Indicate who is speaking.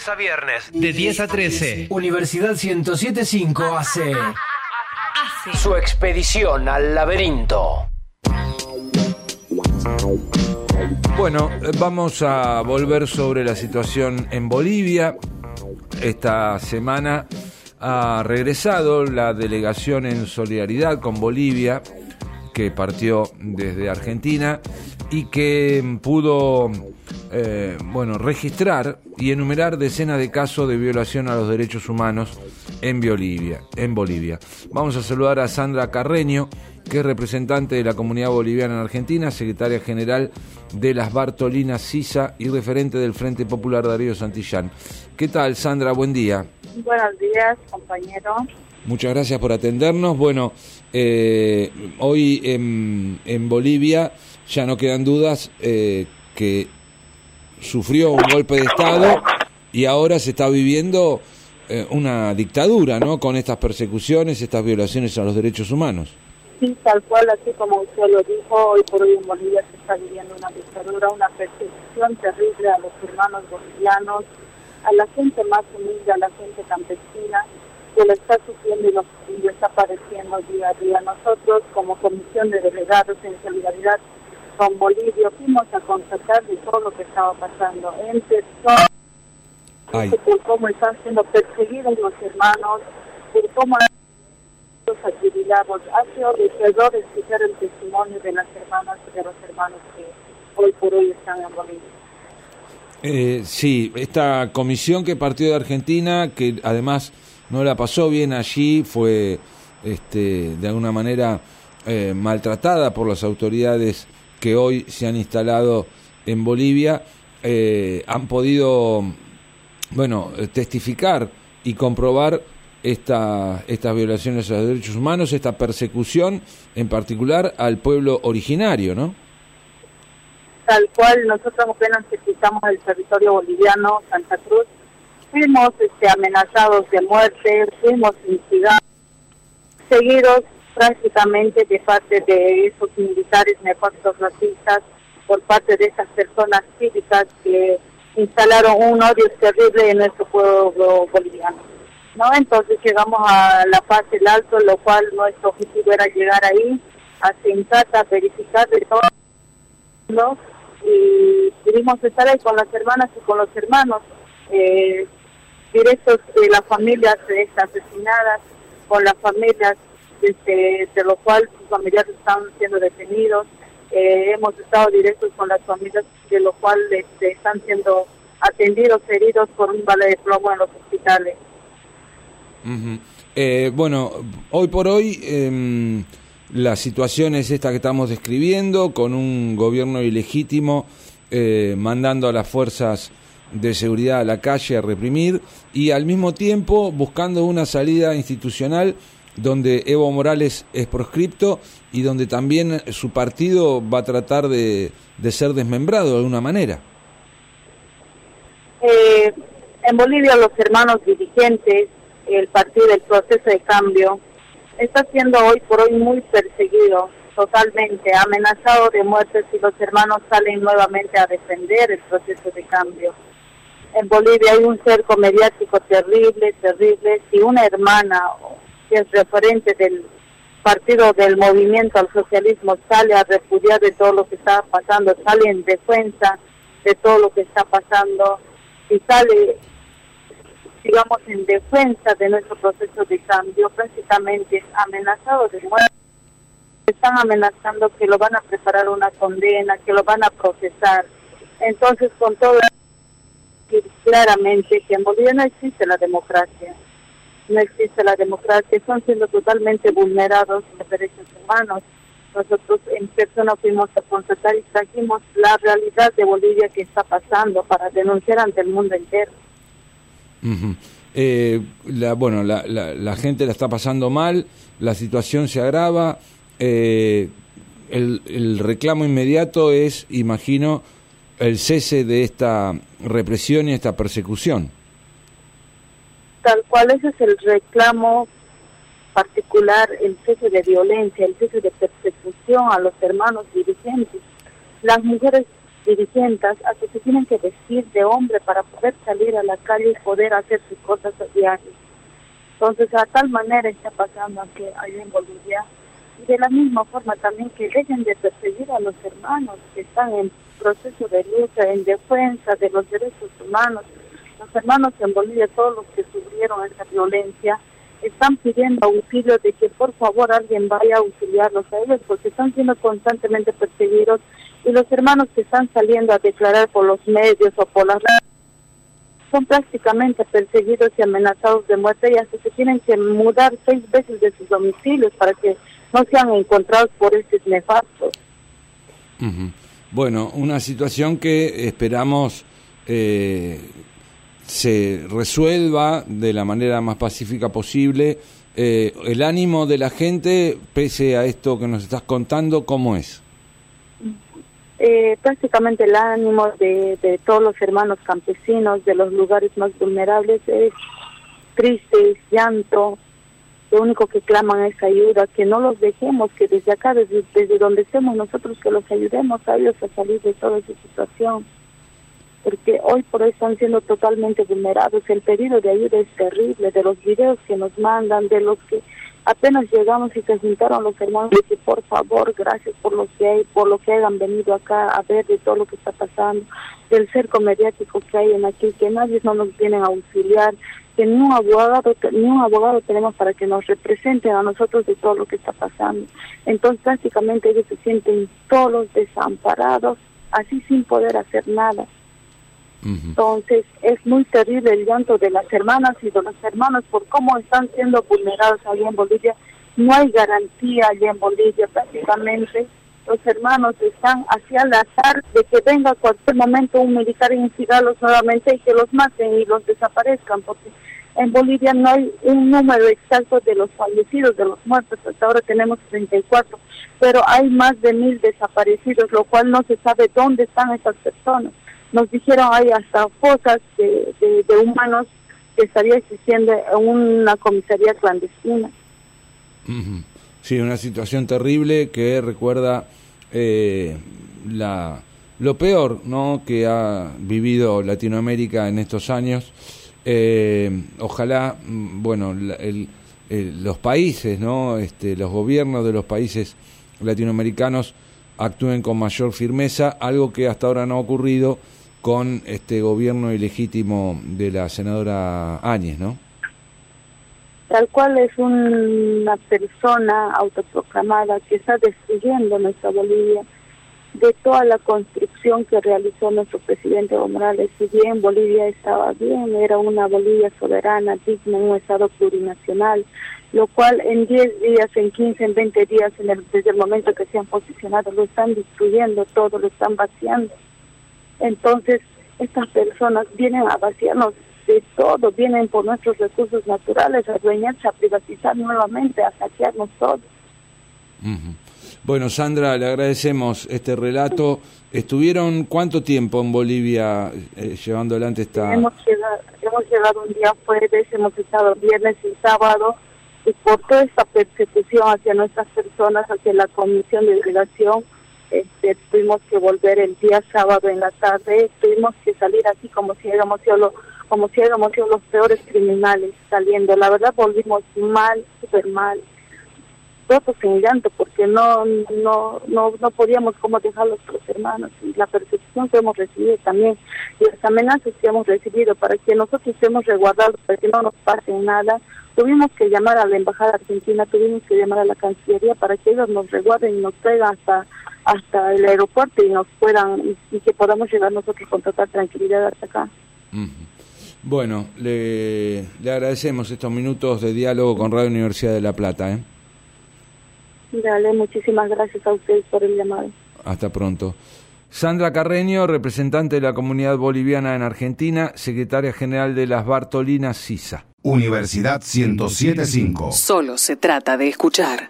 Speaker 1: lunes a viernes, de 10 a 13.
Speaker 2: Universidad 1075 hace
Speaker 1: su expedición al laberinto.
Speaker 3: Bueno, vamos a volver sobre la situación en Bolivia. Esta semana ha regresado la delegación en solidaridad con Bolivia, que partió desde Argentina y que pudo eh, bueno, registrar y enumerar decenas de casos de violación a los derechos humanos en Bolivia. En Bolivia. Vamos a saludar a Sandra Carreño, que es representante de la comunidad boliviana en Argentina, secretaria general de las Bartolinas CISA y referente del Frente Popular Darío Santillán. ¿Qué tal, Sandra? Buen día.
Speaker 4: Buenos días, compañero.
Speaker 3: Muchas gracias por atendernos. Bueno, eh, hoy en, Bolivia ya no quedan dudas eh, que sufrió un golpe de Estado y ahora se está viviendo eh, una dictadura, ¿no? Con estas persecuciones, estas violaciones a los derechos humanos.
Speaker 4: Sí, tal cual, así como usted lo dijo, hoy por hoy en Bolivia se está viviendo una dictadura, una persecución terrible a los hermanos bolivianos, a la gente más humilde, a la gente campesina, que lo está sufriendo y, lo, está padeciendo día a día. Nosotros, como Comisión de Delegados en Solidaridad con Bolivia, fuimos a constatar de todo lo que estaba pasando en persona, por cómo están siendo perseguidos los hermanos, por cómo los acribilados. Ha sido deseador escuchar el testimonio de las hermanas y de los hermanos que hoy por hoy están en Bolivia.
Speaker 3: Eh, sí, esta comisión que partió de Argentina, que además no la pasó bien allí, fue este, de alguna manera eh, maltratada por las autoridades que hoy se han instalado en Bolivia, eh, han podido, bueno, testificar y comprobar esta, estas violaciones a los derechos humanos, esta persecución en particular al pueblo originario, ¿no?
Speaker 4: Tal cual, nosotros apenas visitamos el territorio boliviano, Santa Cruz, fuimos este, amenazados de muerte, fuimos instigados, seguidos prácticamente de parte de esos militares nefastos racistas, por parte de esas personas cívicas que instalaron un odio terrible en nuestro pueblo boliviano. ¿no? Entonces llegamos a la fase del alto, lo cual nuestro objetivo era llegar ahí, a sentar, a verificar de todo, y pudimos estar ahí con las hermanas y con los hermanos, eh, directos de las familias asesinadas, con las familias este, de lo cual sus familiares están siendo detenidos. Eh, hemos estado directos con las familias de lo cual este, están siendo atendidos, heridos por un vale de plomo en los hospitales.
Speaker 3: Eh, bueno, hoy por hoy eh, la situación es esta que estamos describiendo, con un gobierno ilegítimo eh, mandando a las fuerzas de seguridad a la calle a reprimir y al mismo tiempo buscando una salida institucional donde Evo Morales es proscripto y donde también su partido va a tratar de, ser desmembrado de alguna manera.
Speaker 4: Eh, en Bolivia los hermanos dirigentes, el partido del proceso de cambio, está siendo hoy por hoy muy perseguido, totalmente amenazado de muerte si los hermanos salen nuevamente a defender el proceso de cambio. En Bolivia hay un cerco mediático terrible, terrible. Si una hermana que es referente del partido del movimiento al socialismo sale a repudiar de todo lo que está pasando, sale en defensa de todo lo que está pasando y sale, digamos, en defensa de nuestro proceso de cambio, prácticamente amenazado de muerte. Están amenazando que lo van a preparar una condena, que lo van a procesar. Entonces, con todo claramente que en Bolivia no existe la democracia no existe la democracia, están siendo totalmente vulnerados los derechos humanos. Nosotros en persona fuimos a constatar y trajimos la realidad de Bolivia que está pasando para denunciar ante el mundo entero.
Speaker 3: Eh, la, bueno, la, la, gente la está pasando mal, la situación se agrava. Eh, el, el reclamo inmediato es, imagino, el cese de esta represión y esta persecución
Speaker 4: tal cual ese es el reclamo particular, el cese de violencia, el cese de persecución a los hermanos dirigentes. Las mujeres dirigentes hasta se tienen que vestir de hombre para poder salir a la calle y poder hacer sus cosas a diario. Entonces, a tal manera está pasando aquí allá en Bolivia. Y de la misma forma también que dejen de perseguir a los hermanos que están en proceso de lucha, en defensa de los derechos humanos. Los hermanos en Bolivia, todos los que sufrieron esa violencia, están pidiendo auxilio de que por favor alguien vaya a auxiliarlos a ellos porque están siendo constantemente perseguidos y los hermanos que están saliendo a declarar por los medios o por las redes son prácticamente perseguidos y amenazados de muerte y hasta se tienen que mudar seis veces de sus domicilios para que no sean encontrados por estos nefastos.
Speaker 3: Bueno, una situación que esperamos eh, se resuelva de la manera más pacífica posible. Eh, el ánimo de la gente, pese a esto que nos estás contando, ¿cómo es?
Speaker 4: Eh, prácticamente el ánimo de, de, todos los hermanos campesinos de los lugares más vulnerables es triste, llanto. Lo único que claman es ayuda, que no los dejemos, que desde acá, desde, desde donde estemos nosotros, que los ayudemos a ellos a salir de toda esa situación porque hoy por hoy están siendo totalmente vulnerados. El pedido de ayuda es terrible, de los videos que nos mandan, de los que apenas llegamos y se juntaron los hermanos y por favor, gracias por lo que hay, por lo que hayan venido acá a ver de todo lo que está pasando, del cerco mediático que hay en aquí, que nadie no nos viene a auxiliar, que ni un abogado, ni un abogado tenemos para que nos representen a nosotros de todo lo que está pasando. Entonces prácticamente ellos se sienten solos, desamparados, así sin poder hacer nada. Entonces es muy terrible el llanto de las hermanas y de los hermanos por cómo están siendo vulnerados allá en Bolivia. No hay garantía allá en Bolivia prácticamente. Los hermanos están hacia el azar de que venga cualquier momento un militar a instigarlos nuevamente y que los maten y los desaparezcan, porque en Bolivia no hay un número exacto de los fallecidos, de los muertos. Hasta ahora tenemos 34, pero hay más de mil desaparecidos, lo cual no se sabe dónde están esas personas nos dijeron hay hasta fosas de, humanos que estaría existiendo en una comisaría clandestina.
Speaker 3: Sí, una situación terrible que recuerda eh, la, lo peor ¿no? que ha vivido Latinoamérica en estos años. Eh, ojalá, mm, bueno, los países, ¿no? este, los gobiernos de los países latinoamericanos actúen con mayor firmeza, algo que hasta ahora no ha ocurrido con este gobierno ilegítimo de la senadora Áñez, ¿no?
Speaker 4: Tal cual es una persona autoproclamada que está destruyendo nuestra Bolivia de toda la construcción que realizó nuestro presidente Evo Morales. Si bien Bolivia estaba bien, era una Bolivia soberana, digna, un Estado plurinacional, lo cual en 10 días, en 15, en 20 días, desde el momento que se han posicionado, lo están destruyendo todo, lo están vaciando. Entonces, estas personas vienen a vaciarnos de todo, vienen por nuestros recursos naturales, a adueñarse, a privatizar nuevamente, a saquearnos todo.
Speaker 3: Bueno, Sandra, le agradecemos este relato. ¿Estuvieron cuánto tiempo en Bolivia eh, llevando adelante esta...?
Speaker 4: Hemos llegado, hemos llegado un día jueves, hemos estado viernes y sábado, y por toda esta persecución hacia nuestras personas, hacia la Comisión de Delegación, este, tuvimos que volver el día sábado en la tarde, tuvimos que salir así como si éramos sido como si éramos sido los peores criminales saliendo. La verdad volvimos mal, súper mal, todos en llanto porque no, no, no, no podíamos como dejar a los hermanos y la persecución que hemos recibido también y las amenazas que hemos recibido para que nosotros estemos resguardados, para que no nos pase nada. Tuvimos que llamar a la Embajada Argentina, tuvimos que llamar a la Cancillería para que ellos nos resguarden y nos traigan hasta hasta el aeropuerto y nos puedan y, que podamos llegar nosotros con total tranquilidad hasta acá.
Speaker 3: Bueno, le, le agradecemos estos minutos de diálogo con Radio Universidad de La Plata. ¿eh?
Speaker 4: Dale, muchísimas gracias a ustedes por el llamado.
Speaker 3: Hasta pronto. Sandra Carreño, representante de la comunidad boliviana en Argentina, secretaria general de las Bartolinas CISA.
Speaker 2: Universidad 1075.
Speaker 1: Solo se trata de escuchar.